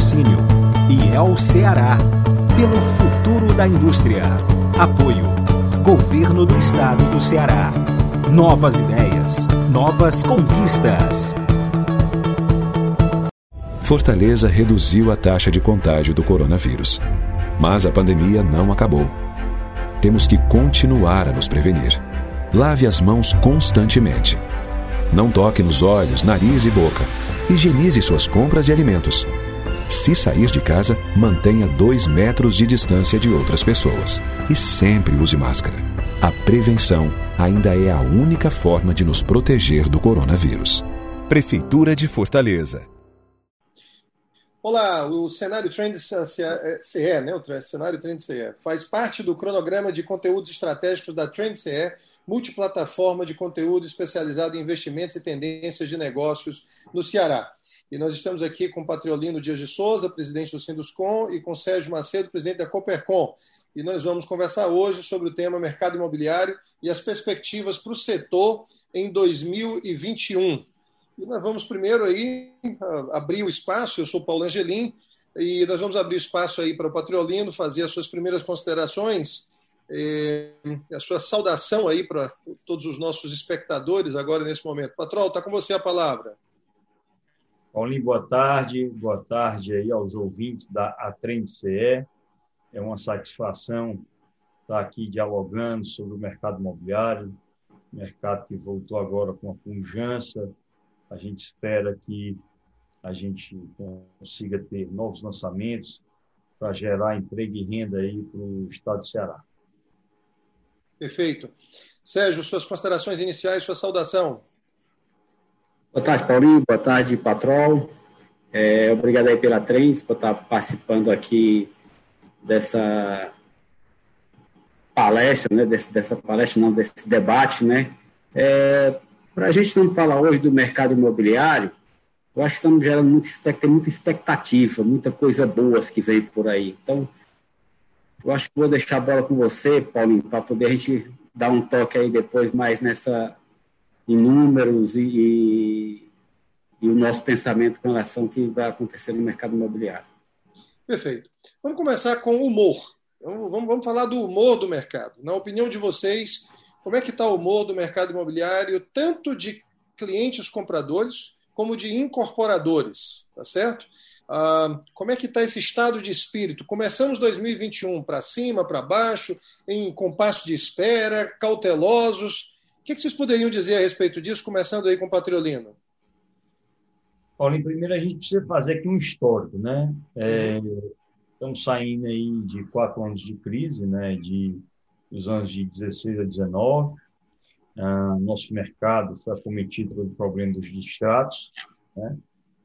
Patrocínio. IEL Ceará. Pelo futuro da indústria. Apoio. Governo do Estado do Ceará. Novas ideias. Novas conquistas. Fortaleza reduziu a taxa de contágio do coronavírus. Mas a pandemia não acabou. Temos que continuar a nos prevenir. Lave as mãos constantemente. Não toque nos olhos, nariz e boca. Higienize suas compras e alimentos. Se sair de casa, mantenha dois metros de distância de outras pessoas. E sempre use máscara. A prevenção ainda é a única forma de nos proteger do coronavírus. Prefeitura de Fortaleza. Olá, o cenário Trend CE, né, o cenário Trend CE, faz parte do cronograma de conteúdos estratégicos da Trend CE, multiplataforma de conteúdo especializado em investimentos e tendências de negócios no Ceará. E nós estamos aqui com o Patriolino Dias de Souza, presidente do Sinduscom, e com Sérgio Macedo, presidente da Coopercom. E nós vamos conversar hoje sobre o tema mercado imobiliário e as perspectivas para o setor em 2021. E nós vamos primeiro aí abrir o espaço, eu sou Paulo Angelim, e nós vamos abrir espaço aí para o Patriolino fazer as suas primeiras considerações, eh, a sua saudação aí para todos os nossos espectadores agora nesse momento. Patrol, está com você a palavra. Paulinho, boa tarde, boa tarde aí aos ouvintes da Atrend CE. É uma satisfação estar aqui dialogando sobre o mercado imobiliário, mercado que voltou agora com a pujança, a gente espera que a gente consiga ter novos lançamentos para gerar emprego e renda aí para o estado de Ceará. Perfeito. Sérgio, suas considerações iniciais, sua saudação. Boa tarde, Paulinho. Boa tarde, Patrol. É, obrigado aí pela Trends por estar participando aqui dessa palestra, né? Desse, dessa palestra, não, desse debate, né? É, para a gente não falar hoje do mercado imobiliário, eu acho que estamos gerando muita, muita expectativa, muita coisa boa que vem por aí. Então, eu acho que vou deixar a bola com você, Paulinho, para poder a gente dar um toque aí depois mais nessa em números e, e, e o nosso pensamento com relação ao que vai acontecer no mercado imobiliário. Perfeito. Vamos começar com o humor. Vamos, vamos falar do humor do mercado. Na opinião de vocês, como é que está o humor do mercado imobiliário, tanto de clientes compradores como de incorporadores, tá certo? Ah, como é que está esse estado de espírito? Começamos 2021 para cima, para baixo, em compasso de espera, cautelosos. O que, que, vocês poderiam dizer a respeito disso, começando aí com o Patriolino? Paulinho, primeiro a gente precisa fazer aqui um histórico, né? É, estamos saindo aí de quatro anos de crise, né? De dos anos de 16 a 19. Ah, nosso mercado foi acometido pelo problema dos distratos. Né?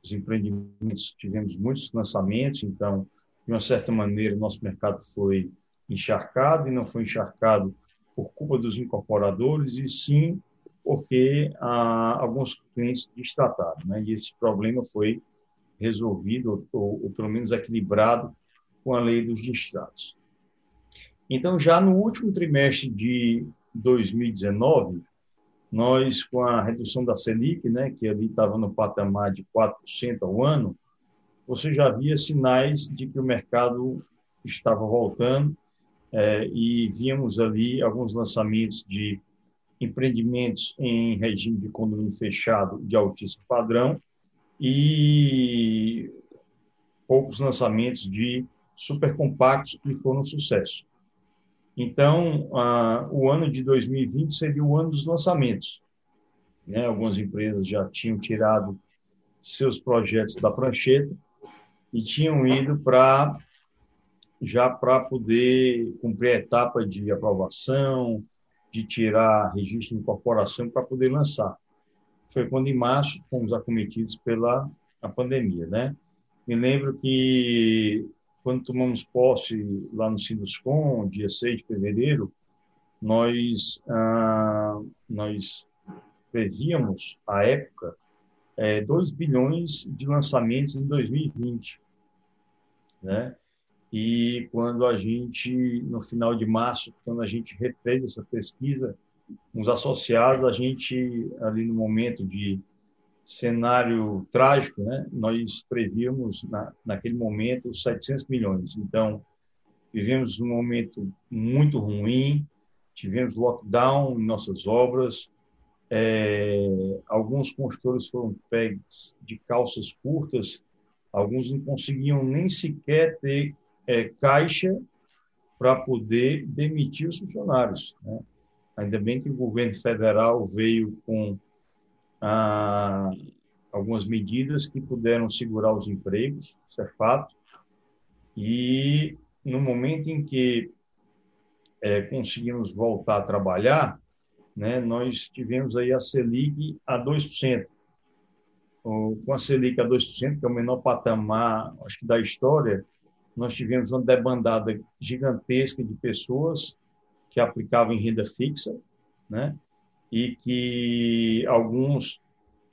Os empreendimentos, tivemos muitos lançamentos, então, de uma certa maneira, nosso mercado foi encharcado, e não foi encharcado por culpa dos incorporadores, e sim porque ah, alguns clientes distrataram. Né? E esse problema foi resolvido, ou, ou pelo menos equilibrado, com a lei dos distratos. Então, já no último trimestre de 2019, nós, com a redução da Selic, né, que ali estava no patamar de 4% ao ano, você já via sinais de que o mercado estava voltando é, e víamos ali alguns lançamentos de empreendimentos em regime de condomínio fechado de altíssimo padrão e poucos lançamentos de supercompactos que foram um sucesso. Então, o ano de 2020 seria o ano dos lançamentos. Né? Algumas empresas já tinham tirado seus projetos da prancheta e tinham ido para já para poder cumprir a etapa de aprovação, de tirar registro de incorporação para poder lançar. Foi quando, em março, fomos acometidos pela a pandemia, né? Me lembro que quando tomamos posse lá no Sinduscom, dia 6 de fevereiro, nós, ah, nós prevíamos, à época, é, 2 bilhões de lançamentos em 2020. Né? E quando a gente, no final de março, quando a gente refez essa pesquisa, uns associados, a gente, ali no momento de cenário trágico, né? Nós prevíamos na, naquele momento 700 milhões. Então, vivemos um momento muito ruim, tivemos lockdown em nossas obras, é, alguns construtores foram pegos de calças curtas, alguns não conseguiam nem sequer ter é, caixa para poder demitir os funcionários. Né? Ainda bem que o governo federal veio com ah, algumas medidas que puderam segurar os empregos, isso é fato. E no momento em que é, conseguimos voltar a trabalhar, né, nós tivemos aí a Selic a 2%. Com a Selic a 2%, que é o menor patamar, acho que da história, nós tivemos uma debandada gigantesca de pessoas que aplicavam em renda fixa, né? E que alguns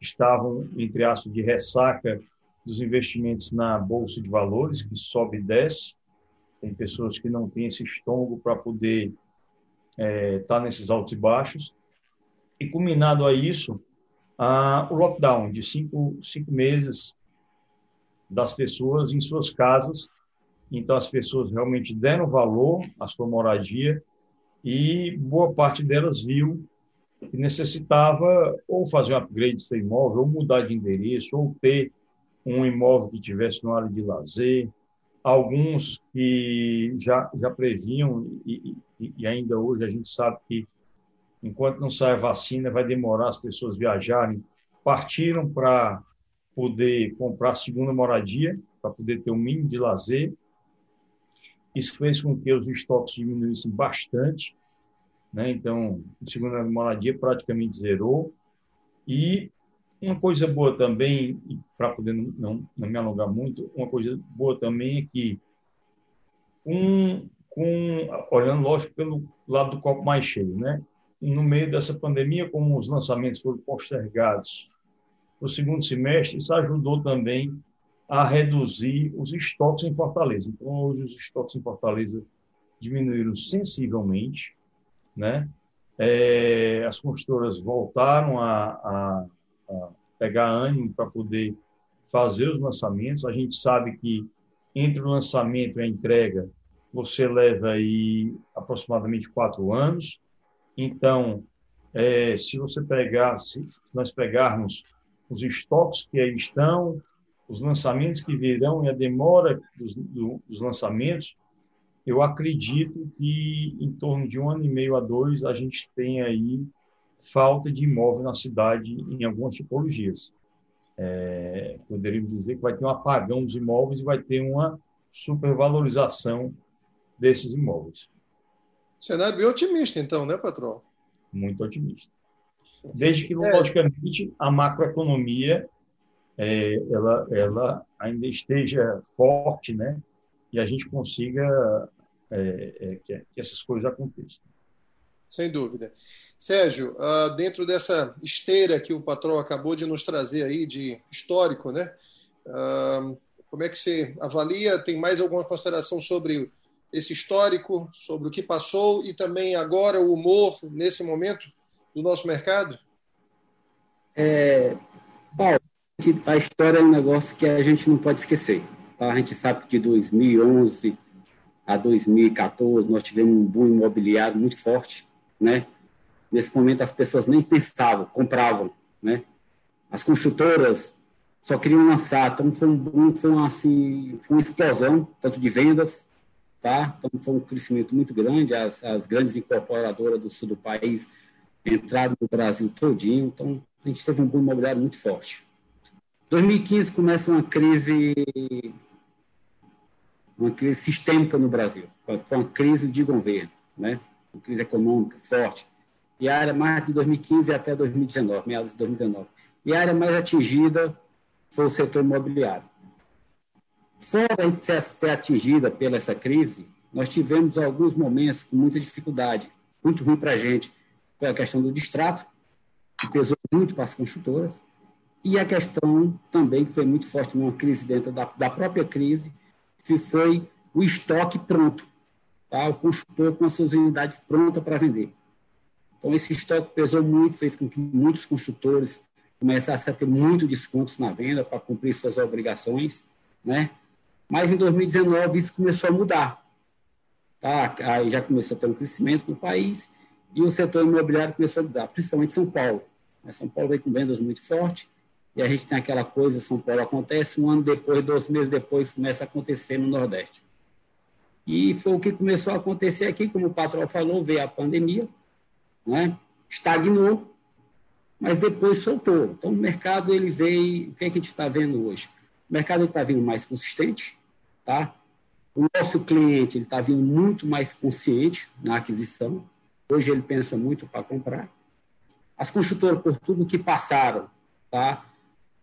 estavam, entre aspas, de ressaca dos investimentos na Bolsa de Valores, que sobe e desce. Tem pessoas que não têm esse estômago para poder estar é, tá nesses altos e baixos. E, culminado a isso, a, o lockdown de cinco, cinco meses das pessoas em suas casas, então, as pessoas realmente deram valor à sua moradia e boa parte delas viu que necessitava ou fazer um upgrade do seu imóvel, ou mudar de endereço, ou ter um imóvel que tivesse no área de lazer. Alguns que já, já previam, e, e, e ainda hoje a gente sabe que enquanto não sai a vacina, vai demorar as pessoas viajarem, partiram para poder comprar segunda moradia, para poder ter um mínimo de lazer, isso fez com que os estoques diminuíssem bastante, né? Então, a segunda moradia praticamente zerou. E uma coisa boa também, para poder não, não me alongar muito, uma coisa boa também é que, um, com, olhando, lógico, pelo lado do copo mais cheio, né? no meio dessa pandemia, como os lançamentos foram postergados para o segundo semestre, isso ajudou também a reduzir os estoques em Fortaleza. Então, hoje os estoques em Fortaleza diminuíram sensivelmente, né? É, as construtoras voltaram a, a, a pegar ânimo para poder fazer os lançamentos. A gente sabe que entre o lançamento e a entrega você leva aí aproximadamente quatro anos. Então, é, se você pegar, se nós pegarmos os estoques que aí estão, os lançamentos que virão e a demora dos, dos lançamentos, eu acredito que em torno de um ano e meio a dois a gente tem aí falta de imóvel na cidade em algumas tipologias. É, poderíamos dizer que vai ter um apagão dos imóveis e vai ter uma supervalorização desses imóveis. Cenário bem otimista, então, né, patrão? Muito otimista. Desde que, é. logicamente, a macroeconomia é, ela, ela ainda esteja forte, né? E a gente consiga é, é, que, que, essas coisas aconteçam. Sem dúvida. Sérgio, uh, dentro dessa esteira que o patrão acabou de nos trazer aí, de histórico, né? Uh, como é que você avalia? Tem mais alguma consideração sobre esse histórico, sobre o que passou e também agora o humor nesse momento do nosso mercado? É, a história é um negócio que a gente não pode esquecer. Tá? A gente sabe que de 2011 a 2014 nós tivemos um boom imobiliário muito forte, né? Nesse momento as pessoas nem pensavam, compravam, né? As construtoras só queriam lançar, então foi um boom, foi uma, assim, foi uma explosão tanto de vendas, tá? Então foi um crescimento muito grande, as, as grandes incorporadoras do sul do país entraram no Brasil todinho, então a gente teve um boom imobiliário muito forte. 2015 começa uma crise, uma crise sistêmica no Brasil, foi uma crise de governo, né? uma crise econômica forte. E a área mais de 2015 até 2019, meados de 2019. E a área mais atingida foi o setor imobiliário. Fora de ser atingida pela essa crise, nós tivemos alguns momentos com muita dificuldade, muito ruim para a gente. Foi a questão do distrato, que pesou muito para as construtoras, e a questão também, que foi muito forte numa crise dentro da, da própria crise, que foi o estoque pronto. Tá? O construtor com as suas unidades prontas para vender. Então, esse estoque pesou muito, fez com que muitos construtores começasse a ter muito descontos na venda para cumprir suas obrigações, né? Mas em 2019 isso começou a mudar, tá? Aí já começou a ter um crescimento no país e o setor imobiliário começou a mudar, principalmente São Paulo. Né? São Paulo vem com vendas muito fortes e a gente tem aquela coisa, São Paulo acontece, um ano depois, dois meses depois, começa a acontecer no Nordeste. E foi o que começou a acontecer aqui, como o patrão falou, veio a pandemia, né? estagnou, mas depois soltou. Então, o mercado, ele veio, o que, é que a gente está vendo hoje? O mercado está vindo mais consistente, tá? O nosso cliente está vindo muito mais consciente na aquisição. Hoje ele pensa muito para comprar. As construtoras, por tudo que passaram, tá?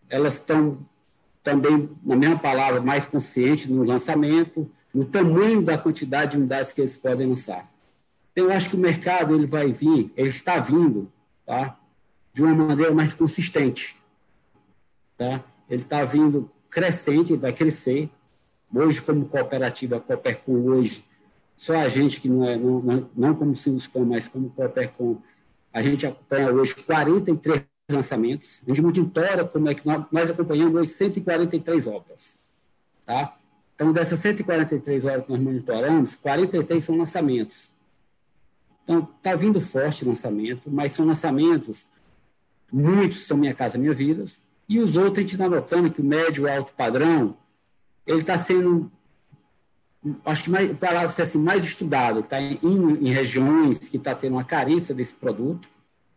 Elas estão também, na mesma palavra, mais conscientes no lançamento, no tamanho da quantidade de unidades que eles podem lançar. Então, eu acho que o mercado ele vai vir, ele está vindo, tá? de uma maneira mais consistente. Tá? Ele está vindo crescente, vai crescer. Hoje, como cooperativa, a Coopercom hoje, só a gente que não é, não, não, não como Sinduscom, mas como Coopercom, a gente acompanha hoje 43 lançamentos. A gente monitora como é que nós, nós acompanhamos hoje 143 obras. Tá? Então, dessas 143 obras que nós monitoramos, 43 são lançamentos. Então, está vindo forte lançamento, mas são lançamentos, muitos são Minha Casa Minha Vida, e os outros a gente está notando que o médio e alto padrão, ele está sendo, acho que mais, para assim, mais estudado, está em, em regiões que está tendo uma carência desse produto,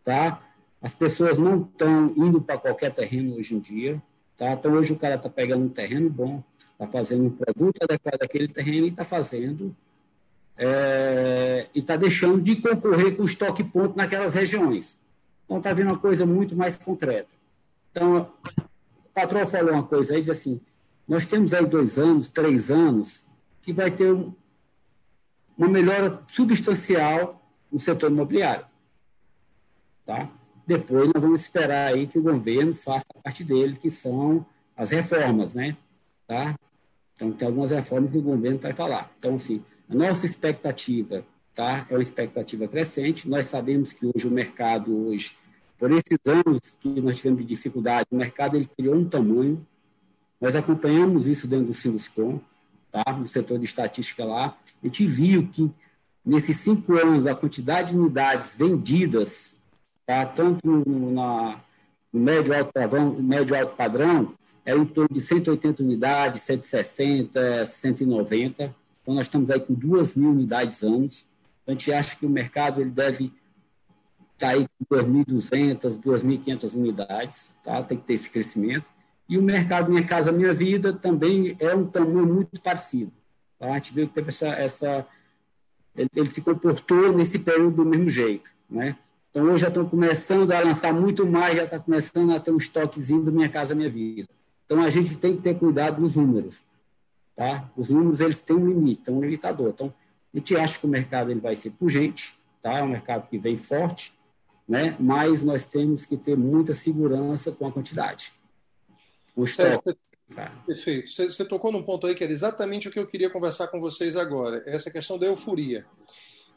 tá? As pessoas não estão indo para qualquer terreno hoje em dia, tá? Então, hoje o cara está pegando um terreno bom, está fazendo um produto adequado àquele terreno e está fazendo é, e está deixando de concorrer com o estoque ponto naquelas regiões. Então, está vindo uma coisa muito mais concreta. Então, o patrão falou uma coisa aí, diz assim, nós temos aí dois anos, três anos, que vai ter um, uma melhora substancial no setor imobiliário. Tá? Depois nós vamos esperar aí que o governo faça a parte dele, que são as reformas, né? Tá? Então, tem algumas reformas que o governo vai falar. Então, assim, a nossa expectativa tá? é uma expectativa crescente. Nós sabemos que hoje o mercado, hoje, por esses anos que nós tivemos de dificuldade, o mercado ele criou um tamanho. Nós acompanhamos isso dentro do Sinduscom, tá? no setor de estatística lá. A gente viu que, nesses cinco anos, a quantidade de unidades vendidas, tá? tanto no, na, no médio alto padrão, médio alto padrão é em torno de 180 unidades, 160, 190. Então, nós estamos aí com 2 mil unidades anos. Então, a gente acha que o mercado ele deve estar tá aí com 2.200, 2.500 unidades, tá? tem que ter esse crescimento. E o mercado Minha Casa Minha Vida também é um tamanho muito parecido. Tá? A gente viu que teve essa, essa ele, ele, se comportou nesse período do mesmo jeito. Né? Então, hoje já estão começando a lançar muito mais, já está começando a ter um estoquezinho do Minha Casa Minha Vida. Então, a gente tem que ter cuidado nos números. Tá? Os números eles têm um limite, um limitador. Então, a gente acha que o mercado ele vai ser pungente, tá? é um mercado que vem forte, né? mas nós temos que ter muita segurança com a quantidade. O estoque. Tá. Perfeito. Você, você tocou num ponto aí que era exatamente o que eu queria conversar com vocês agora, essa questão da euforia.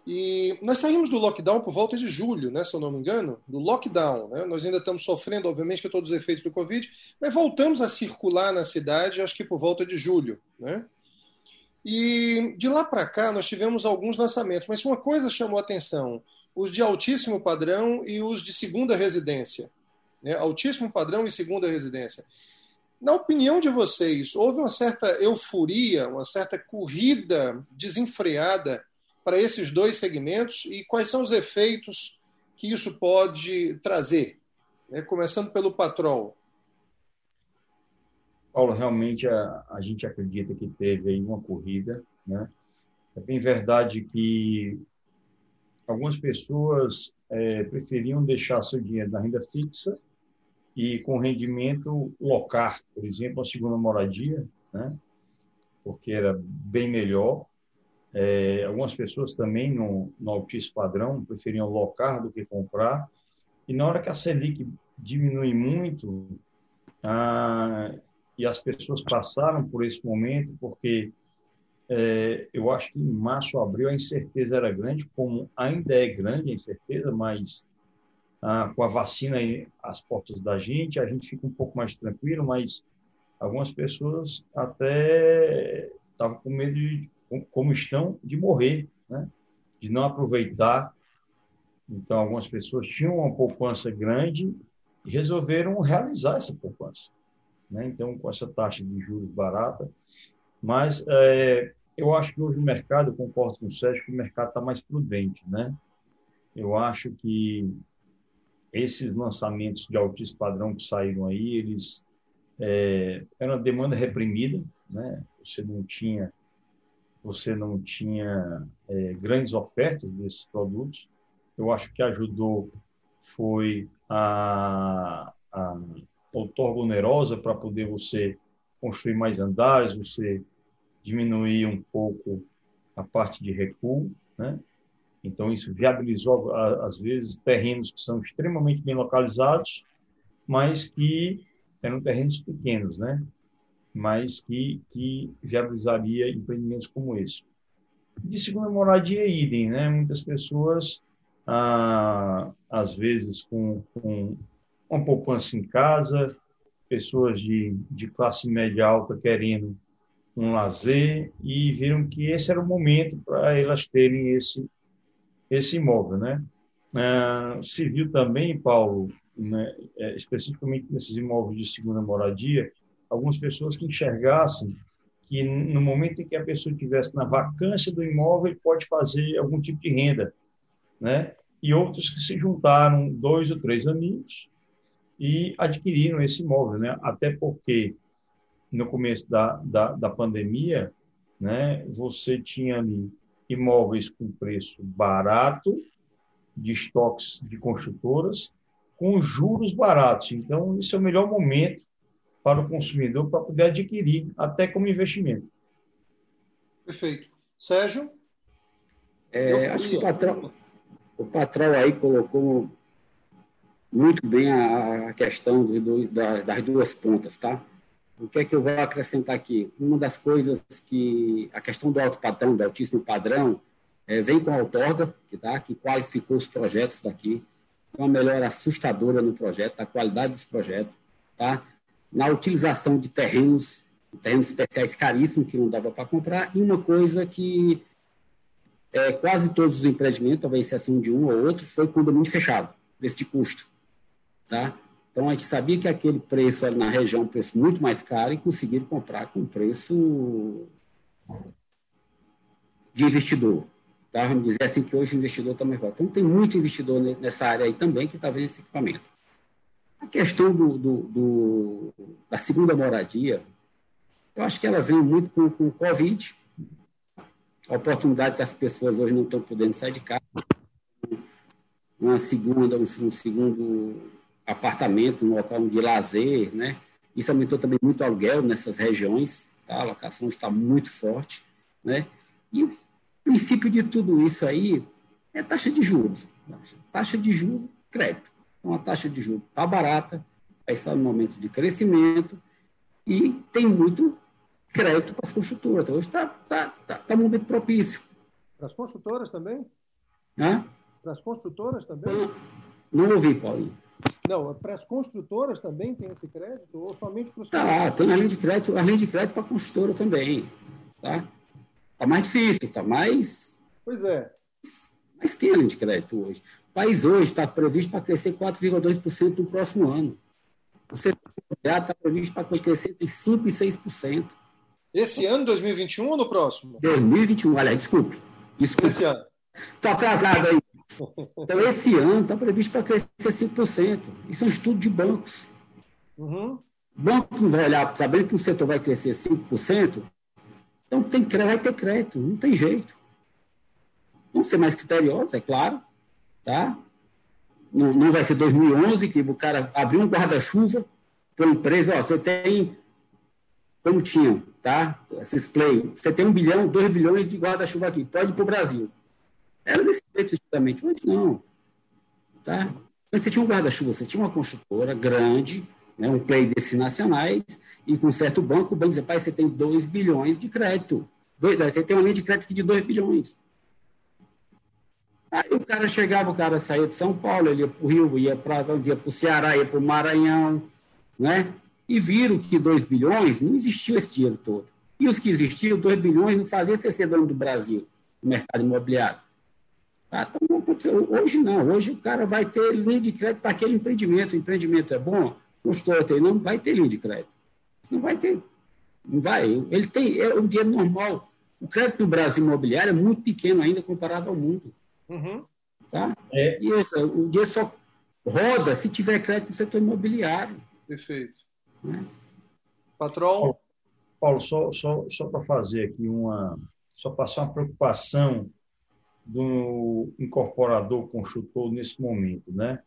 E nós saímos do lockdown por volta de julho, né, se eu não me engano, do lockdown. Né? Nós ainda estamos sofrendo, obviamente, com todos os efeitos do Covid, mas voltamos a circular na cidade, acho que por volta de julho. Né? E de lá para cá nós tivemos alguns lançamentos, mas uma coisa chamou atenção: os de altíssimo padrão e os de segunda residência. Né? Altíssimo padrão e segunda residência. Na opinião de vocês, houve uma certa euforia, uma certa corrida desenfreada para esses dois segmentos e quais são os efeitos que isso pode trazer? Né? Começando pelo Patrol. Paulo, realmente a, a gente acredita que teve aí uma corrida. Né? É bem verdade que algumas pessoas é, preferiam deixar seu dinheiro na renda fixa e com rendimento locar, por exemplo, a segunda moradia, né? porque era bem melhor é, algumas pessoas também, no, no altíssimo padrão, preferiam locar do que comprar. E na hora que a Selic diminui muito, ah, e as pessoas passaram por esse momento, porque é, eu acho que em março, abril, a incerteza era grande, como ainda é grande a incerteza, mas ah, com a vacina às portas da gente, a gente fica um pouco mais tranquilo, mas algumas pessoas até estavam com medo de, como estão, de morrer, né? de não aproveitar. Então, algumas pessoas tinham uma poupança grande e resolveram realizar essa poupança. Né? Então, com essa taxa de juros barata. Mas é, eu acho que hoje o mercado, eu concordo com o Sérgio, que o mercado está mais prudente. Né? Eu acho que esses lançamentos de altíssimo padrão que saíram aí, eles é, era uma demanda reprimida, né? Você não tinha, você não tinha é, grandes ofertas desses produtos. Eu acho que ajudou foi a, a outorga onerosa para poder você construir mais andares, você diminuir um pouco a parte de recuo, né? Então, isso viabilizou, às vezes, terrenos que são extremamente bem localizados, mas que eram terrenos pequenos, né? Mas que, que viabilizaria empreendimentos como esse. De segunda moradia, idem, né? Muitas pessoas, ah, às vezes, com, com uma poupança em casa, pessoas de, de classe média alta querendo um lazer e viram que esse era o momento para elas terem esse esse imóvel, né? Ah, se viu também, Paulo, né, é, especificamente nesses imóveis de segunda moradia, algumas pessoas que enxergassem que no momento em que a pessoa estivesse na vacância do imóvel, ele pode fazer algum tipo de renda, né? E outros que se juntaram, dois ou três amigos, e adquiriram esse imóvel, né? Até porque no começo da, da, da pandemia, né, você tinha ali imóveis com preço barato, de estoques de construtoras, com juros baratos. Então, esse é o melhor momento para o consumidor para poder adquirir, até como investimento. Perfeito. Sérgio? É, acho que o patrão, o patrão aí colocou muito bem a, questão do, do, das duas pontas, tá? O que é que eu vou acrescentar aqui? Uma das coisas que a questão do alto padrão, do altíssimo padrão, é, vem com a outorga, que, tá, que qualificou os projetos daqui, uma melhora assustadora no projeto, a qualidade dos projetos, tá? Na utilização de terrenos, terrenos especiais caríssimos que não dava para comprar, e uma coisa que é, quase todos os empreendimentos, talvez assim de um ou outro, foi condomínio fechado, preço de custo. Tá? Então, a gente sabia que aquele preço era na região um preço muito mais caro e conseguiram comprar com preço de investidor. Tá? Vamos dizer assim que hoje o investidor também vai. Então, tem muito investidor nessa área aí também que está vendo esse equipamento. A questão do, do, do, da segunda moradia, eu acho que ela vem muito com, com o Covid, a oportunidade que as pessoas hoje não estão podendo sair de casa, uma segunda, um, segundo apartamento, um local de lazer, né? Isso aumentou também muito o aluguel nessas regiões, tá? A locação está muito forte, né? E princípio de tudo isso aí é taxa de juros. Taxa de juros, crédito. Então, a taxa de juros está barata, está no momento de crescimento e tem muito crédito para as construtoras. Então, hoje está tá, tá, tá um momento propício. Para as construtoras também? Hã? Para as construtoras também? Não, não ouvi, Paulinho. Não, para as construtoras também tem esse crédito ou somente para os Tá, tem a linha de crédito, a linha de crédito para a construtora também. Tá? Está mais difícil, está mais. Pois é. Mas tem a linha de crédito hoje. O país hoje está previsto para crescer 4,2% no próximo ano. O setor está previsto para crescer entre 5% e 6%. Esse ano, 2021 ou no próximo? 2021, olha, desculpe. Desculpe. Estou atrasado aí. Então, esse ano está previsto para crescer 5%. Isso é um estudo de bancos. Uhum. Banco não vai olhar, sabendo que o setor vai crescer 5%, então tem, vai ter crédito, não tem jeito. Vamos ser mais criteriosos, é claro. Tá? Não, não vai ser 2011 que o cara abriu um guarda-chuva para a empresa, ó, você tem, como tinham, tá? Esses play, você tem um bilhão, dois bilhões de guarda-chuva aqui, pode ir para o Brasil. Era desse jeito, justamente, mas não. Tá? Mas você tinha um guarda-chuva, você tinha uma construtora grande, né, um play desses nacionais, e com certo banco, o banco dizer, pai, você tem 2 bilhões de crédito. Dois, você tem uma linha de crédito de 2 bilhões. Aí o cara chegava, o cara saía de São Paulo, ele ia para o Rio, ia para ia o Ceará, ia para o Maranhão, né? E viram que 2 bilhões não existia esse dinheiro todo. E os que existiam, 2 bilhões, não faziam você ser dono do Brasil, no mercado imobiliário. Tá? Então, hoje não, hoje o cara vai ter linha de crédito para aquele empreendimento. O empreendimento é bom, consultor tem, não vai ter linha de crédito. Não vai ter. Não vai. Ele tem, é um dinheiro normal. O crédito do Brasil imobiliário é muito pequeno ainda comparado ao mundo. Uhum. Tá? É. E o dinheiro só roda se tiver crédito no setor imobiliário. Perfeito. Né? Patrão? Paulo, só, só, só para fazer aqui uma. Só passar uma preocupação do incorporador construtor nesse momento, né?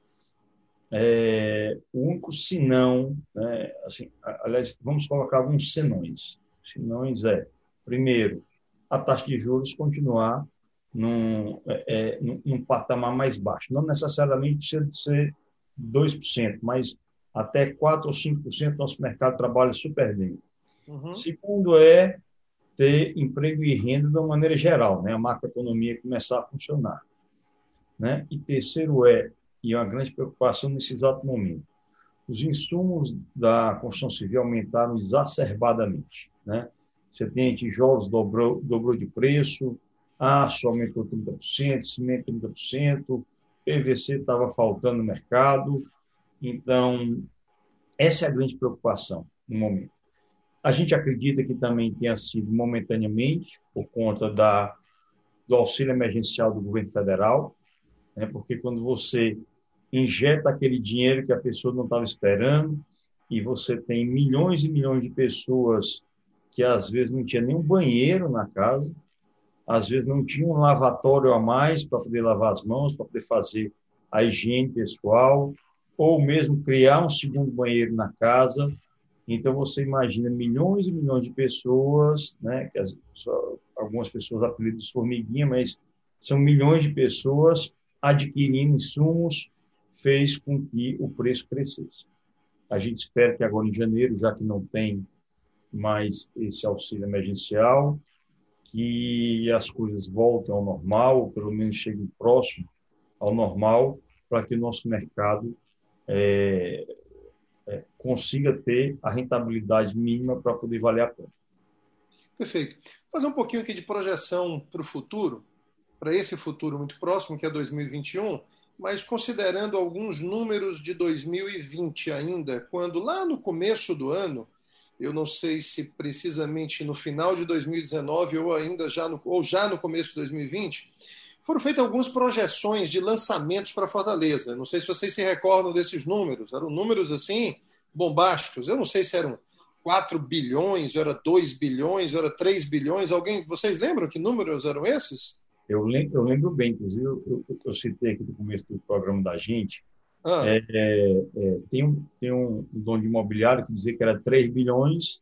É, o único senão, né, assim, aliás, vamos colocar alguns senões. Senões é, primeiro, a taxa de juros continuar num, é, é num, patamar mais baixo. Não necessariamente precisa de ser 2%, mas até 4% ou 5% nosso mercado trabalha super bem. Uhum. Segundo é ter emprego e renda de uma maneira geral, né? a macroeconomia começar a funcionar. Né? E terceiro é, e é uma grande preocupação nesse exato momento, os insumos da construção civil aumentaram exacerbadamente. Né? Você tem tijolos dobrou, dobrou de preço, aço aumentou 30%, cimento 30%, PVC estava faltando no mercado. Então, essa é a grande preocupação no momento. A gente acredita que também tenha sido momentaneamente por conta da, do auxílio emergencial do governo federal, né? porque quando você injeta aquele dinheiro que a pessoa não estava esperando e você tem milhões e milhões de pessoas que às vezes não tinha nenhum banheiro na casa, às vezes não tinha um lavatório a mais para poder lavar as mãos, para poder fazer a higiene pessoal, ou mesmo criar um segundo banheiro na casa, então, você imagina milhões e milhões de pessoas, né, que as, algumas pessoas apelidam de formiguinha, mas são milhões de pessoas adquirindo insumos, fez com que o preço crescesse. A gente espera que agora em janeiro, já que não tem mais esse auxílio emergencial, que as coisas voltem ao normal, ou pelo menos cheguem próximo ao normal, para que o nosso mercado é, é, consiga ter a rentabilidade mínima para poder valer a pena. Perfeito. Fazer um pouquinho aqui de projeção para o futuro, para esse futuro muito próximo, que é 2021, mas considerando alguns números de 2020 ainda, quando lá no começo do ano, eu não sei se precisamente no final de 2019 ou ainda já no, ou já no começo de 2020, foram feitas algumas projeções de lançamentos para Fortaleza. Não sei se vocês se recordam desses números. Eram números assim bombásticos. Eu não sei se eram 4 bilhões, era 2 bilhões, era 3 bilhões. Alguém, vocês lembram que números eram esses? Eu lembro, eu lembro bem, inclusive, eu, eu, eu citei aqui no começo do programa da gente. Ah. É, é, é, tem, um, tem um dono de imobiliário que dizia que era 3 bilhões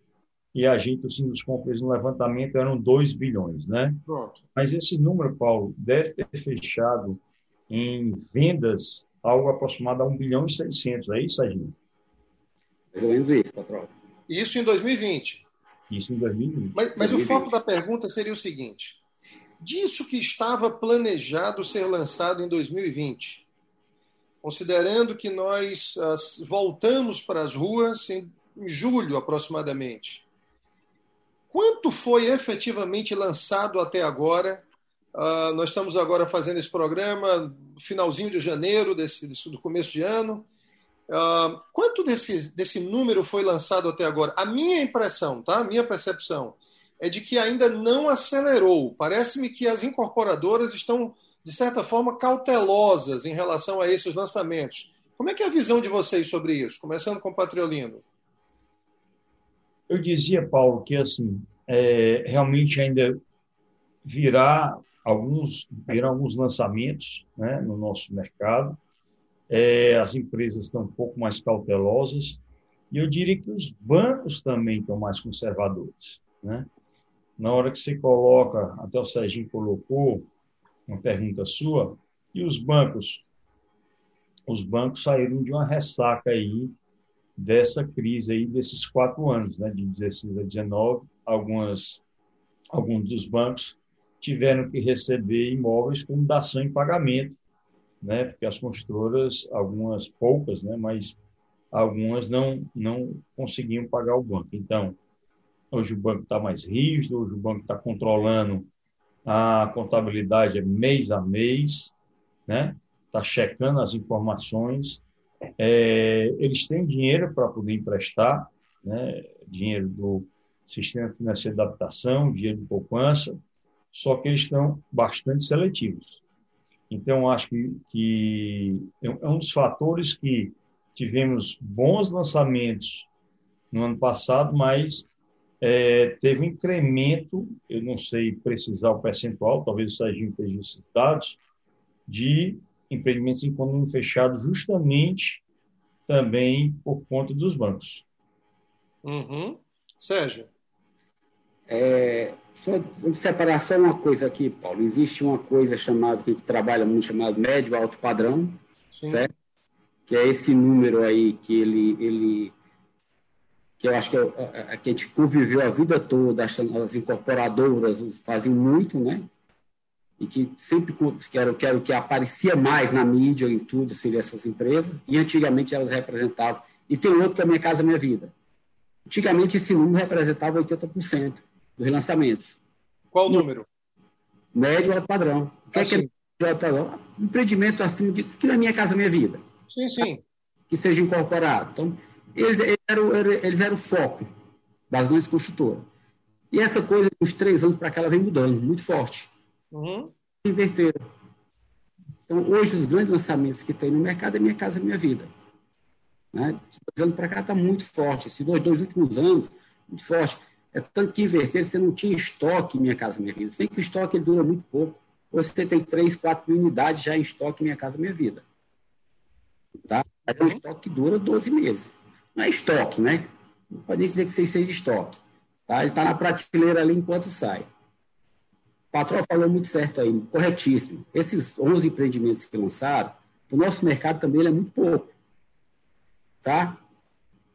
e a gente, o Sinduscom fez um levantamento, eram 2 bilhões, né? Pronto. Mas esse número, Paulo, deve ter fechado em vendas algo aproximado a 1 bilhão e 600, é isso, gente? Mais ou menos isso, patrão. Isso em 2020. Isso em 2020. Mas, mas 2020. o foco da pergunta seria o seguinte: disso que estava planejado ser lançado em 2020, considerando que nós uh, voltamos para as ruas em, julho aproximadamente, Quanto foi efetivamente lançado até agora? Uh, nós estamos agora fazendo esse programa finalzinho de janeiro desse, do começo de ano. Uh, quanto desse, desse número foi lançado até agora? A minha impressão, tá? A minha percepção é de que ainda não acelerou. Parece-me que as incorporadoras estão, de certa forma, cautelosas em relação a esses lançamentos. Como é que é a visão de vocês sobre isso? Começando com o Patriolino. Eu dizia, Paulo, que assim, é, realmente ainda virá alguns, virá alguns lançamentos né, no nosso mercado. É, as empresas estão um pouco mais cautelosas e eu diria que os bancos também estão mais conservadores. Né? Na hora que você coloca, até o Serginho colocou uma pergunta sua, e os bancos? Os bancos saíram de uma ressaca aí dessa crise aí desses quatro anos, né, de 16 a 19, algumas alguns dos bancos tiveram que receber imóveis como dação em pagamento, né? Porque as construtoras, algumas poucas, né? Mas algumas não não conseguiam pagar o banco. Então, hoje o banco está mais rígido, hoje o banco está controlando a contabilidade é mês a mês, né? Está checando as informações. É, eles têm dinheiro para poder emprestar, né? Dinheiro do sistema financeiro de adaptação, dinheiro de poupança, só que eles estão bastante seletivos. Então, acho que, que é um é dos fatores que tivemos bons lançamentos no ano passado, mas é, teve um incremento, eu não sei precisar o percentual, talvez o Serginho esteja esses dados, de empreendimentos em condomínio fechado justamente também por conta dos bancos. Uhum. Sérgio? É, só separar só uma coisa aqui, Paulo. Existe uma coisa chamada, que trabalha muito, chamado médio alto padrão, Sim. certo? Que é esse número aí que ele, ele que eu acho que, é, é, é, que a gente conviveu a vida toda, as incorporadoras fazem muito, né? E que sempre que era, que era o que aparecia mais na mídia, em tudo, seriam essas empresas, e antigamente elas representavam. E tem outro que é Minha Casa Minha Vida. Antigamente esse número representava 80% dos relançamentos. Qual o número? Médio alto padrão. O que assim. é que é alto padrão? Um empreendimento acima de que na Minha Casa Minha Vida. Sim, sim. Que seja incorporado. Então, eles, eles, eram, eles eram o foco das grandes construtoras. E essa coisa, uns três anos para cá, ela vem mudando, muito forte. Uhum. Inverteram. Então, hoje, os grandes lançamentos que tem no mercado é Minha Casa Minha Vida. Né? Dois anos para cá está muito forte. Esses dois, dois últimos anos, muito forte. É tanto que inverter, você não tinha estoque Minha Casa Minha Vida. Tem que o estoque ele dura muito pouco. Você tem três, quatro mil unidades já em estoque Minha Casa Minha Vida. Tá? É um estoque que dura 12 meses. Não é estoque, né? Não pode dizer que seja estoque. Tá? Ele está na prateleira ali enquanto sai. O patrão falou muito certo aí, corretíssimo. Esses 11 empreendimentos que lançaram, o nosso mercado também é muito pouco. Tá?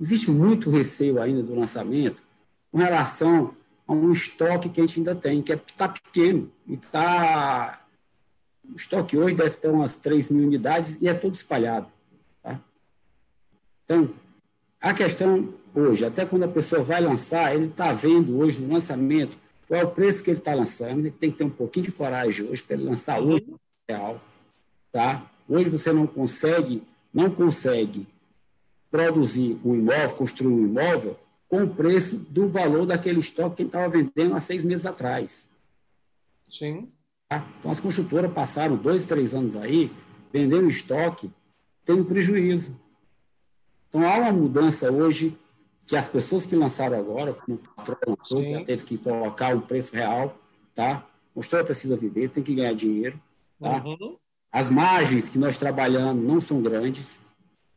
Existe muito receio ainda do lançamento com relação a um estoque que a gente ainda tem, que está é, pequeno. E tá, o estoque hoje deve ter umas 3 mil unidades e é todo espalhado. Tá? Então, a questão hoje, até quando a pessoa vai lançar, ele está vendo hoje no lançamento qual é o preço que ele está lançando, ele tem que ter um pouquinho de coragem hoje para ele lançar hoje no real. Tá? Hoje você não consegue, não consegue produzir um imóvel, construir um imóvel com o preço do valor daquele estoque que ele estava vendendo há seis meses atrás. Sim. Tá? Então as construtoras passaram dois, três anos aí vendendo estoque, tendo prejuízo. Então, há uma mudança hoje que as pessoas que lançaram agora, como o patrão lançou, já teve que colocar o um preço real, tá? Mostrou precisa viver, tem que ganhar dinheiro, tá? Uhum. As margens que nós trabalhamos não são grandes,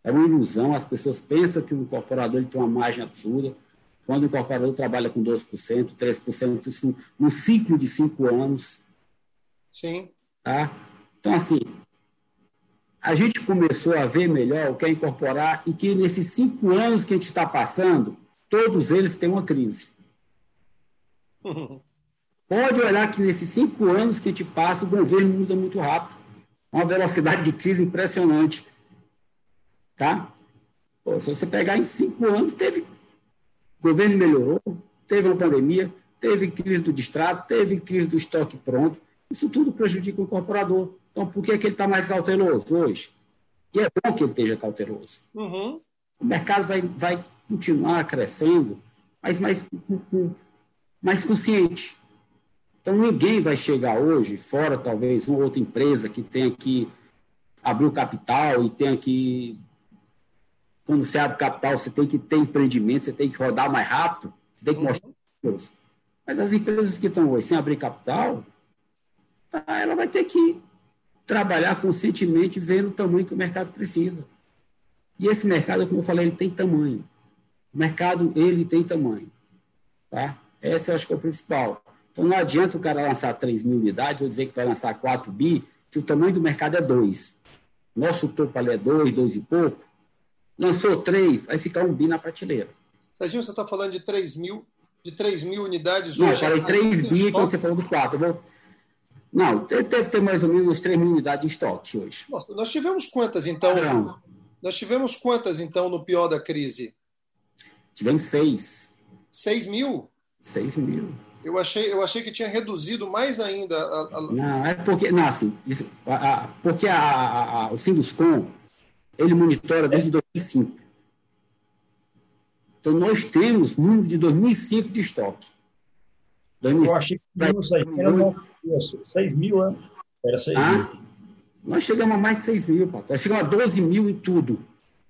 é uma ilusão, as pessoas pensam que o incorporador tem uma margem absurda, quando o incorporador trabalha com 12%, 3%, isso num ciclo de cinco anos. Sim. Tá? Então, assim, a gente começou a ver melhor o que é incorporar e que nesses cinco anos que a gente está passando, todos eles têm uma crise. Pode olhar que nesses cinco anos que a gente passa, o governo muda muito rápido. Uma velocidade de crise impressionante. Tá? Pô, se você pegar em cinco anos, teve. O governo melhorou, teve uma pandemia, teve crise do distrato, teve crise do estoque pronto. Isso tudo prejudica o incorporador. Então, por que, que ele está mais cauteloso hoje? E é bom que ele esteja cauteloso. Uhum. O mercado vai, vai continuar crescendo, mas mais, mais consciente. Então, ninguém vai chegar hoje, fora talvez uma outra empresa que tenha que abrir o capital e tenha que. Quando você abre capital, você tem que ter empreendimento, você tem que rodar mais rápido, você tem que mostrar. Uhum. Mas as empresas que estão hoje sem abrir capital, tá, ela vai ter que trabalhar conscientemente, vendo o tamanho que o mercado precisa. E esse mercado, como eu falei, ele tem tamanho. O mercado, ele tem tamanho. Tá? Esse eu acho que é o principal. Então, não adianta o cara lançar 3 mil unidades ou dizer que vai lançar 4 bi, se o tamanho do mercado é 2. Nosso topo ali é 2, 2 e pouco. Lançou 3, vai ficar um bi na prateleira. Serginho, você está falando de 3 mil, de 3 mil unidades não, hoje? Não, eu falei 3 bi quando você falou do 4. Eu vou Não, deve ter mais ou menos 3 mil unidades em estoque hoje. Bom, nós tivemos quantas, então? Não. Nós tivemos quantas, então, no pior da crise? Tivemos seis. Seis mil? Seis mil. Eu achei, eu achei que tinha reduzido mais ainda. A, a... Não, é porque, não, assim, isso, a, a, porque a, o Sinduscom, ele monitora desde 2005. Então, nós temos número de 2005 de estoque. 2005, eu achei que tínhamos aí, era 6 mil, né? Era 6 ah, mil. Nós chegamos a mais de 6 mil, pô. Nós chegamos a 12 mil em tudo.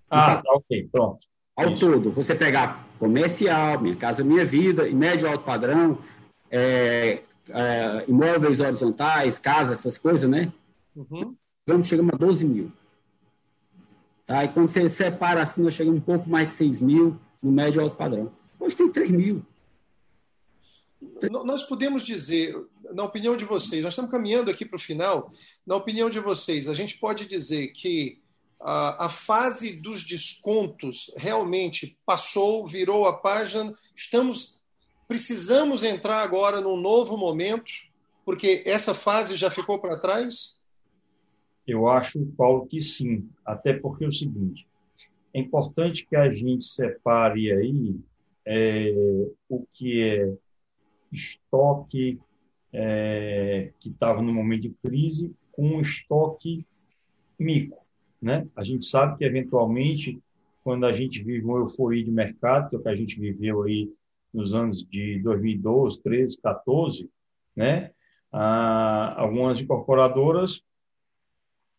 Ah, tá, ok, pronto. Ao Isso. todo, você pegar comercial, Minha Casa Minha Vida, médio alto padrão, é, é, imóveis horizontais, casas, essas coisas, né? Uhum. Vamos chegamos a 12 mil. Tá? E quando você separa assim, nós chegamos um pouco mais de 6 mil no médio alto padrão. Hoje tem 3 mil. Nós podemos dizer, na opinião de vocês, nós estamos caminhando aqui para o final, na opinião de vocês, a gente pode dizer que a, a fase dos descontos realmente passou, virou a página, estamos precisamos entrar agora num novo momento, porque essa fase já ficou para trás? Eu acho, Paulo, que sim. Até porque é o seguinte: é importante que a gente separe aí é, o que é estoque é, que estava no momento de crise com estoque mico. Né? A gente sabe que, eventualmente, quando a gente vive uma euforia de mercado, que é o que a gente viveu aí nos anos de 2012, 13, 14, né? Ah, algumas incorporadoras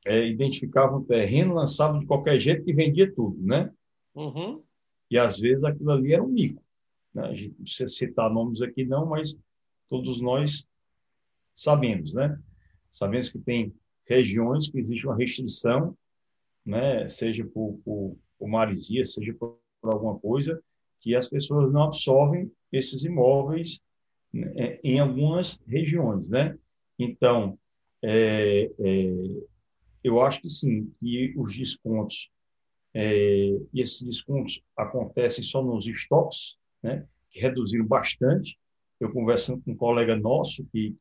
é, identificavam terreno, lançavam de qualquer jeito e vendia tudo, né? Uhum. E às vezes aquilo ali era um mico. Né? A gente não precisa citar nomes aqui não, mas todos nós sabemos, né? Sabemos que tem regiões que existe uma restrição, né? Seja por, por, por maresia, seja por, por alguma coisa, que as pessoas não absorvem esses imóveis né, em algumas regiões, né? Então, é, é, eu acho que sim, que os descontos, é, e esses descontos acontecem só nos estoques, né? Que reduziram bastante. Eu conversando com um colega nosso que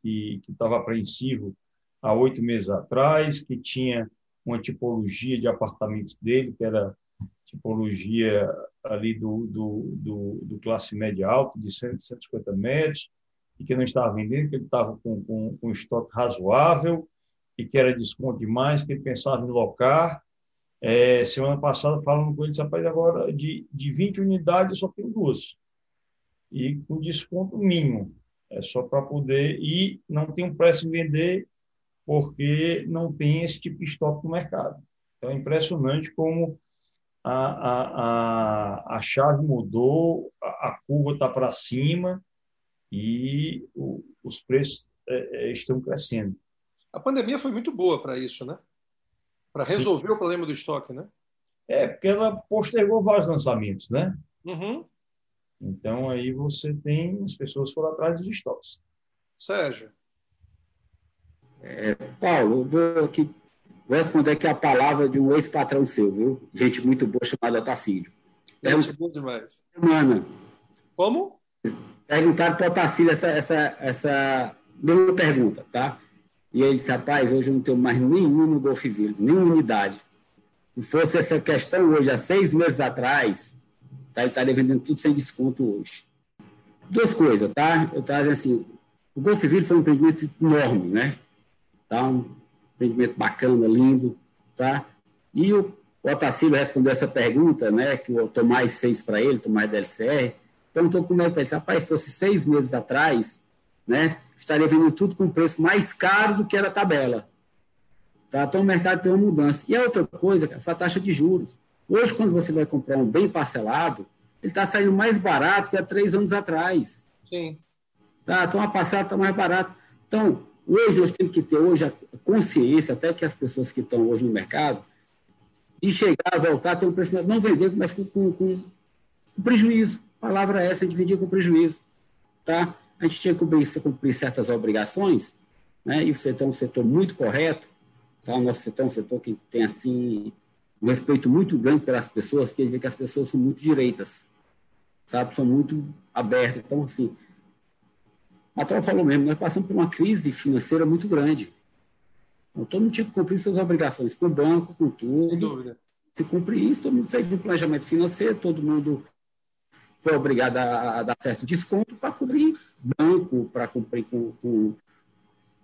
estava apreensivo há oito meses atrás, que tinha uma tipologia de apartamentos dele, que era tipologia ali do, do, do, do classe média alta, de 100, 150 metros, e que não estava vendendo, que ele estava com, com, com um estoque razoável, e que era desconto demais, que ele pensava em locar. É, semana passada, falando com ele, disse, rapaz, agora de, de 20 unidades eu só tenho duas. E com desconto mínimo. É só para poder. E não tem um preço em vender, porque não tem esse tipo de estoque no mercado. Então é impressionante como a, a, a, a chave mudou, a, a curva está para cima e o, os preços é, é, estão crescendo. A pandemia foi muito boa para isso, né? Para resolver Sim. o problema do estoque, né? É, porque ela postergou vários lançamentos, né? Uhum. Então aí você tem as pessoas foram atrás dos estoques. Sérgio. É, Paulo, eu vou aqui Vou responder aqui a palavra de um ex-patrão seu, viu? Gente muito boa chamada Otacílio. Gente boa demais. Semana. Como? Perguntaram para o Otacílio essa, essa, essa mesma pergunta, tá? E ele disse, rapaz, hoje eu não tenho mais nenhum no Golfville, nenhuma unidade. Se fosse essa questão hoje, há seis meses atrás, tá, estaria vendendo tudo sem desconto hoje. Duas coisas, tá? Eu dizendo assim, o Golfville foi um empreendimento enorme, né? Tá? Um, empreendimento bacana, lindo, tá? E o Otacílio respondeu essa pergunta, né, que o Tomás fez para ele, Tomás da LCR, perguntou como é que ele rapaz, se fosse seis meses atrás, né, estaria vendendo tudo com preço mais caro do que era a tabela. Tá? Então o mercado tem uma mudança. E a outra coisa, foi a taxa de juros. Hoje, quando você vai comprar um bem parcelado, ele está saindo mais barato que há três anos atrás. Sim. Tá? Então a parcela está mais barata. Então, Hoje nós temos que ter hoje a consciência, até que as pessoas que estão hoje no mercado, de chegar, voltar, ter um preço, não vender, mas com, com, com, com prejuízo. A palavra é essa, de vender com prejuízo. Tá? A gente tinha que cumprir, cumprir certas obrigações, né? e o setor é um setor muito correto, tá? o nosso setor é um setor que tem, assim, um respeito muito grande pelas pessoas, que vê que as pessoas são muito direitas, sabe? São muito abertas. Então, assim, A Matrol falou mesmo, nós passamos por uma crise financeira muito grande. Então, todo mundo tinha que cumprir suas obrigações com o banco, com tudo. Sem dúvida. Se cumprir isso, todo mundo fez um planejamento financeiro, todo mundo foi obrigado a, a dar certo desconto para cobrir banco, para cumprir com, com,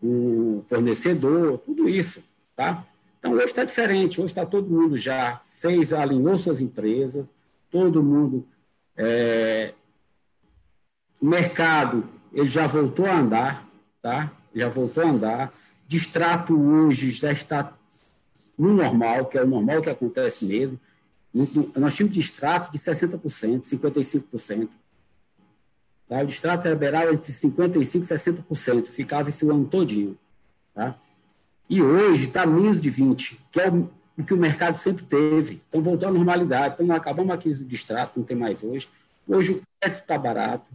com fornecedor, tudo isso. Tá? Então, hoje está diferente. Hoje está todo mundo já fez, alinhou suas empresas, todo mundo. É, o mercado ele já voltou a andar, tá? Já voltou a andar. Distrato hoje já está no normal, que é o normal que acontece mesmo. Nós tínhamos distrato de 60%, 55%. Tá? O distrato era beirava entre 55% e 60%, ficava esse ano todinho. Tá? E hoje está menos de 20%, que é o, o, que o mercado sempre teve. Então voltou à normalidade. Então acabamos aqui do distrato, não tem mais hoje. Hoje o crédito está barato,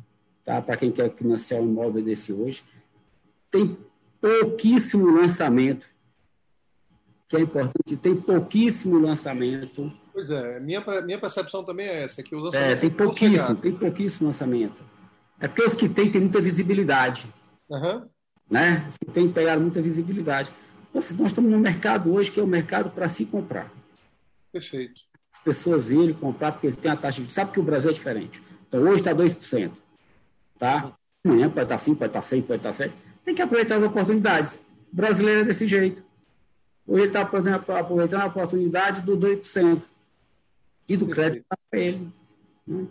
tá? para quem quer financiar um imóvel desse hoje. Tem pouquíssimo lançamento, que é importante, tem pouquíssimo lançamento. Pois é, minha, minha percepção também é essa, que os é, lançamentos é, tem pouquíssimo, tem pouquíssimo lançamento. É porque os que tem, tem muita visibilidade. Uhum. Né? Os que tem, pegaram muita visibilidade. Nós, nós estamos no mercado hoje que é o mercado para se comprar. Perfeito. As pessoas irem comprar porque eles têm a taxa de. Sabe que o Brasil é diferente. Então hoje está 2%. Tá? Amanhã pode estar 5, pode estar 6, pode estar 7. Tem que aproveitar as oportunidades. O brasileiro é desse jeito. Hoje ele está aproveitando a oportunidade do 2% e do crédito para ele. Né?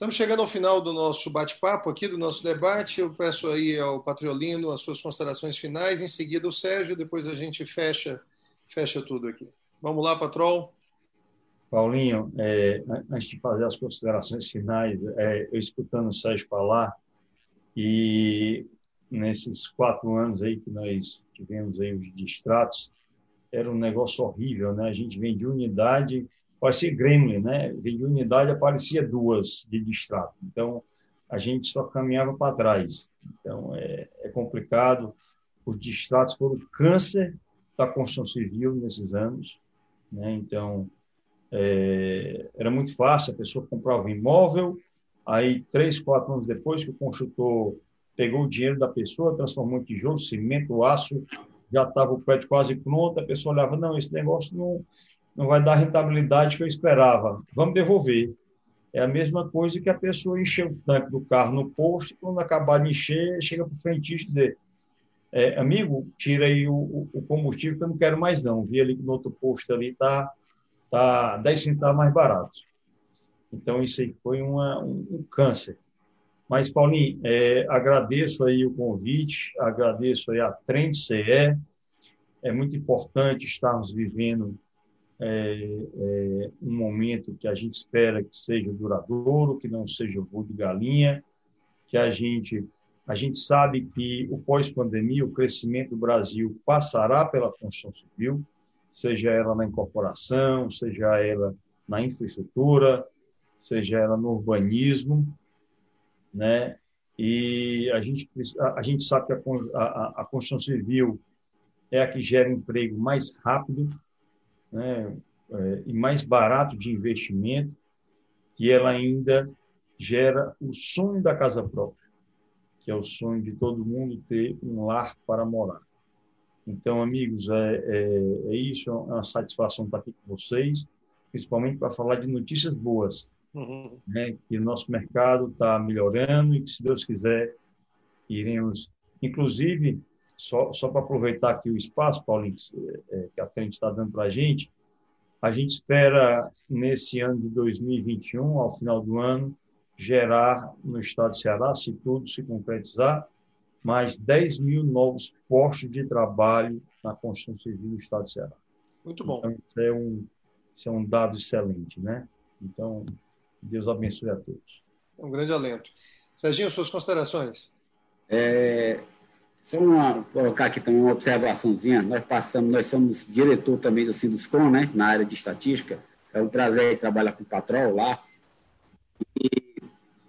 Estamos chegando ao final do nosso bate-papo aqui, do nosso debate. Eu peço aí ao Patriolino as suas considerações finais, em seguida o Sérgio, depois a gente fecha, fecha tudo aqui. Vamos lá, Patrol. Paulinho, é, antes de fazer as considerações finais, é, eu escutando o Sérgio falar, e nesses quatro anos aí que nós tivemos aí os distratos, era um negócio horrível, né? A gente vem de unidade parecia Gremlin, né? De unidade aparecia duas de distrato. Então, a gente só caminhava para trás. Então, é, é complicado. Os distratos foram o câncer da construção civil nesses anos. Né? Então, é, era muito fácil. A pessoa comprava um imóvel, aí, três, quatro anos depois que o construtor pegou o dinheiro da pessoa, transformou em tijolo, cimento, aço, já estava o prédio quase pronto, a pessoa olhava, não, esse negócio não, não vai dar a rentabilidade que eu esperava. Vamos devolver. É a mesma coisa que a pessoa encher o tanque do carro no posto, quando acabar de encher, chega para o frentista e dizer, é, amigo, tira aí o, o, combustível que eu não quero mais não. Vi ali que no outro posto ali está tá 10 centavos mais barato. Então, isso aí foi uma, um, um câncer. Mas, Paulinho, é, agradeço aí o convite, agradeço aí a Trend CE. É muito importante estarmos vivendo é, é, um momento que a gente espera que seja duradouro, que não seja voo de galinha, que a gente a gente sabe que o pós-pandemia, o crescimento do Brasil passará pela construção civil, seja ela na incorporação, seja ela na infraestrutura, seja ela no urbanismo, né? E a gente a, gente sabe que a, a, a construção civil é a que gera emprego mais rápido, né, é, e mais barato de investimento, e ela ainda gera o sonho da casa própria, que é o sonho de todo mundo ter um lar para morar. Então, amigos, é, é, é isso, é uma satisfação estar aqui com vocês, principalmente para falar de notícias boas, uhum. né, que o nosso mercado está melhorando e que, se Deus quiser, iremos, inclusive, só, só para aproveitar aqui o espaço, Paulinho, que, é, que a frente está dando para a gente, a gente espera, nesse ano de 2021, ao final do ano, gerar no estado de Ceará, se tudo se concretizar, mais 10 mil novos postos de trabalho na construção civil do estado de Ceará. Muito bom. Então, isso é um, isso é um dado excelente, né? Então, Deus abençoe a todos. É um grande alento. Serginho, suas considerações? É, só uma, colocar aqui também uma observaçãozinha. Nós passamos, nós somos diretor também do Sinduscom, né, na área de estatística. Eu trazer trabalha com o Patrol lá. E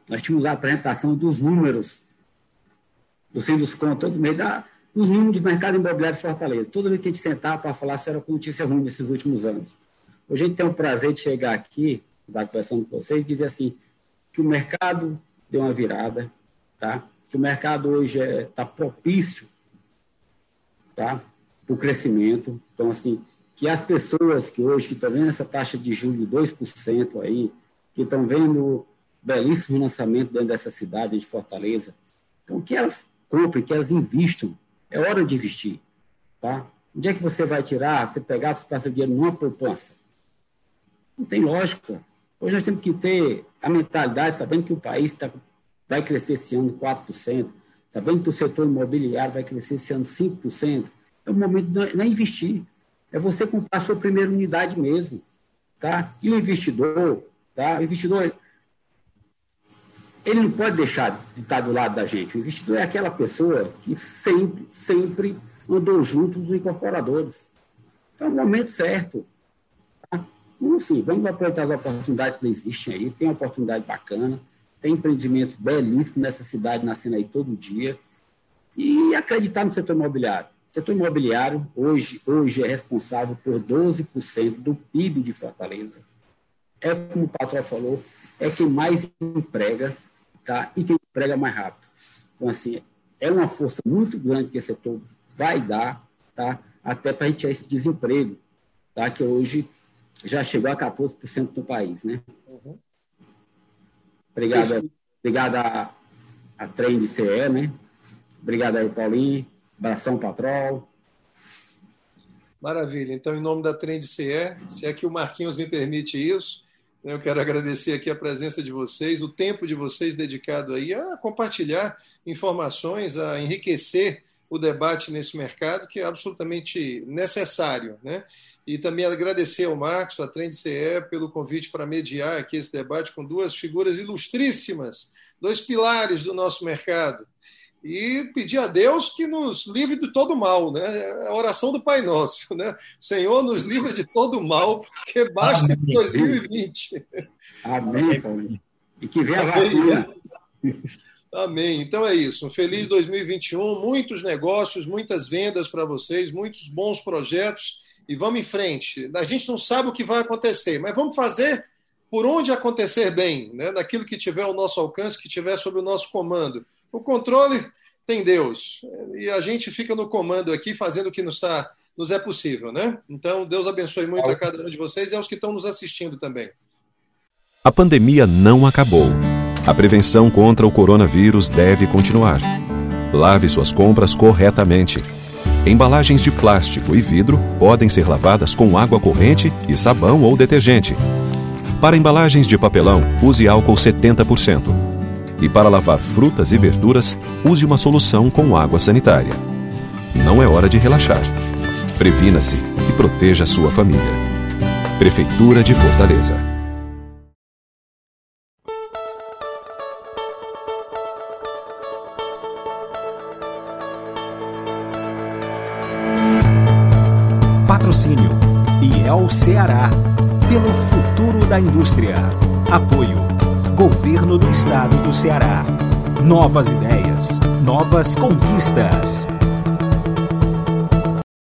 nós tínhamos a apresentação dos números do Sinduscom todo mês, da, dos números do mercado imobiliário de Fortaleza. Toda vez que a gente sentava para falar se era com notícia ruim nesses últimos anos. Hoje a gente tem o prazer de chegar aqui, estar conversando com vocês, e dizer assim, que o mercado deu uma virada, tá? Que o mercado hoje está é, tá propício tá, para o crescimento. Então, assim, que as pessoas que hoje que estão vendo essa taxa de juros de 2% aí, que estão vendo belíssimo lançamento dentro dessa cidade de Fortaleza, então que elas comprem, que elas investam. É hora de investir. Tá? Onde é que você vai tirar, você pegar, você seu dinheiro numa poupança? Não tem lógica. Hoje nós temos que ter a mentalidade, sabendo que o país tá, vai crescer esse ano 4%, sabendo que o setor imobiliário vai crescer esse ano 5%, é o momento de não investir. É você comprar sua primeira unidade mesmo. Tá? E o investidor, tá? o investidor, ele não pode deixar de estar do lado da gente. O investidor é aquela pessoa que sempre, sempre andou junto dos incorporadores. Então, é o momento certo. Tá? Então, assim, vamos aproveitar as oportunidades que existem aí. Tem uma oportunidade bacana, tem empreendimentos belíssimos nessa cidade nascendo aí todo dia. E acreditar no setor imobiliário. O setor imobiliário hoje, hoje é responsável por 12% do PIB de Fortaleza. É como o patrão falou, é quem mais emprega tá? e quem emprega mais rápido. Então, assim, é uma força muito grande que esse setor vai dar, tá? até para a gente tirar esse desemprego, tá? que hoje já chegou a 14% do país. Né? Uhum. Obrigado, obrigado a, a Trem de CE, né? Obrigado aí, Paulinho. Abração, Patrol. Maravilha. Então, em nome da Trend CE, se é que o Marquinhos me permite isso, eu quero agradecer aqui a presença de vocês, o tempo de vocês dedicado aí a compartilhar informações, a enriquecer o debate nesse mercado, que é absolutamente necessário. Né? E também agradecer ao Marcos, a Trend CE, pelo convite para mediar aqui esse debate com duas figuras ilustríssimas, dois pilares do nosso mercado. E pedir a Deus que nos livre de todo mal, né? É a oração do Pai Nosso, né? Senhor, nos livre de todo mal, porque basta Amém. 2020. Amém, Paulinho. E que venha a vacina. Amém. Então é isso. Um feliz 2021, muitos negócios, muitas vendas para vocês, muitos bons projetos e vamos em frente. A gente não sabe o que vai acontecer, mas vamos fazer por onde acontecer bem, né? daquilo que tiver ao nosso alcance, que tiver sob o nosso comando. O controle tem Deus e a gente fica no comando aqui fazendo o que nos, tá, nos é possível, né? Então Deus abençoe muito a cada um de vocês e aos que estão nos assistindo também. A pandemia não acabou. A prevenção contra o coronavírus deve continuar. Lave suas compras corretamente. Embalagens de plástico e vidro podem ser lavadas com água corrente e sabão ou detergente. Para embalagens de papelão, use álcool 70%. E para lavar frutas e verduras, use uma solução com água sanitária. Não é hora de relaxar. Previna-se e proteja sua família. Prefeitura de Fortaleza. Ceará. Pelo futuro da indústria. Apoio. Governo do Estado do Ceará. Novas ideias, novas conquistas.